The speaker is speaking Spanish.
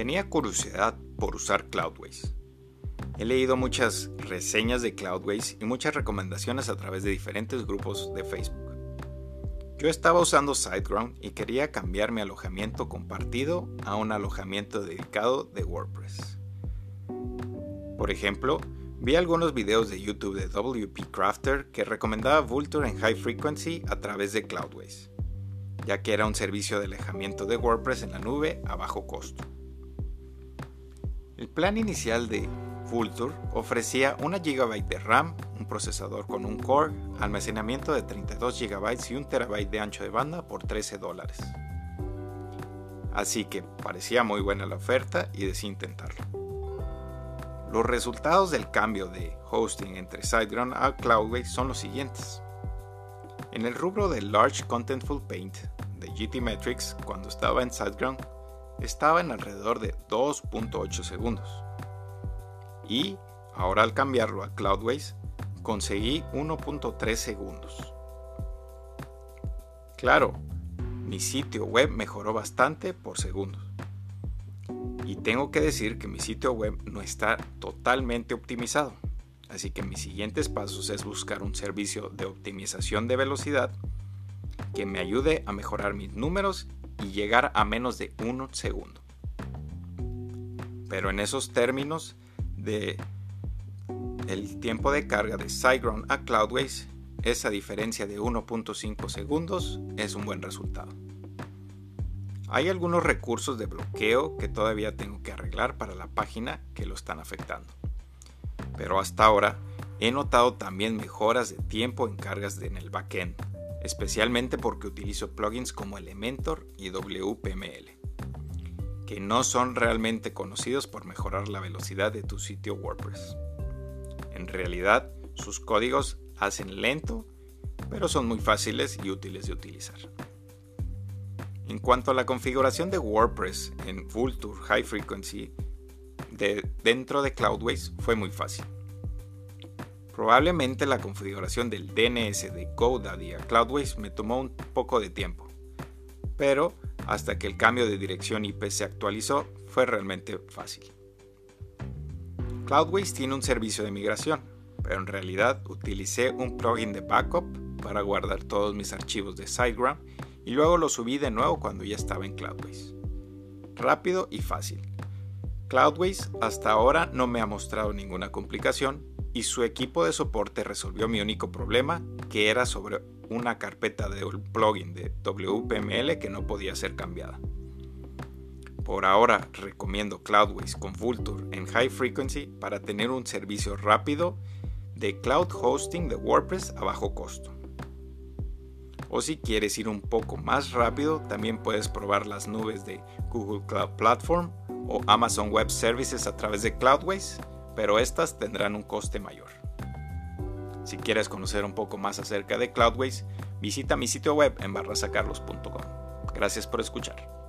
Tenía curiosidad por usar Cloudways. He leído muchas reseñas de Cloudways y muchas recomendaciones a través de diferentes grupos de Facebook. Yo estaba usando SiteGround y quería cambiar mi alojamiento compartido a un alojamiento dedicado de WordPress. Por ejemplo, vi algunos videos de YouTube de WP Crafter que recomendaba Vulture en High Frequency a través de Cloudways, ya que era un servicio de alojamiento de WordPress en la nube a bajo costo. El plan inicial de Vulture ofrecía 1 GB de RAM, un procesador con un core, almacenamiento de 32 GB y 1 TB de ancho de banda por 13 dólares. Así que parecía muy buena la oferta y decidí intentarlo. Los resultados del cambio de hosting entre SiteGround a Cloudways son los siguientes. En el rubro de Large Contentful Paint de GTmetrix, cuando estaba en SiteGround, estaba en alrededor de 2.8 segundos. Y ahora al cambiarlo a Cloudways, conseguí 1.3 segundos. Claro, mi sitio web mejoró bastante por segundos. Y tengo que decir que mi sitio web no está totalmente optimizado. Así que mis siguientes pasos es buscar un servicio de optimización de velocidad que me ayude a mejorar mis números y llegar a menos de un segundo. Pero en esos términos de el tiempo de carga de SiteGround a Cloudways, esa diferencia de 1.5 segundos es un buen resultado. Hay algunos recursos de bloqueo que todavía tengo que arreglar para la página que lo están afectando. Pero hasta ahora he notado también mejoras de tiempo en cargas en el backend especialmente porque utilizo plugins como Elementor y WPML, que no son realmente conocidos por mejorar la velocidad de tu sitio WordPress. En realidad, sus códigos hacen lento, pero son muy fáciles y útiles de utilizar. En cuanto a la configuración de WordPress en Vulture High Frequency de dentro de Cloudways fue muy fácil. Probablemente la configuración del DNS de GoDaddy a Cloudways me tomó un poco de tiempo, pero hasta que el cambio de dirección IP se actualizó fue realmente fácil. Cloudways tiene un servicio de migración, pero en realidad utilicé un plugin de backup para guardar todos mis archivos de SiteGround y luego lo subí de nuevo cuando ya estaba en Cloudways. Rápido y fácil. Cloudways hasta ahora no me ha mostrado ninguna complicación y su equipo de soporte resolvió mi único problema, que era sobre una carpeta de un plugin de WPML que no podía ser cambiada. Por ahora recomiendo Cloudways con Vulture en High Frequency para tener un servicio rápido de cloud hosting de WordPress a bajo costo. O si quieres ir un poco más rápido, también puedes probar las nubes de Google Cloud Platform o Amazon Web Services a través de Cloudways pero estas tendrán un coste mayor. Si quieres conocer un poco más acerca de Cloudways, visita mi sitio web en barrasacarlos.com. Gracias por escuchar.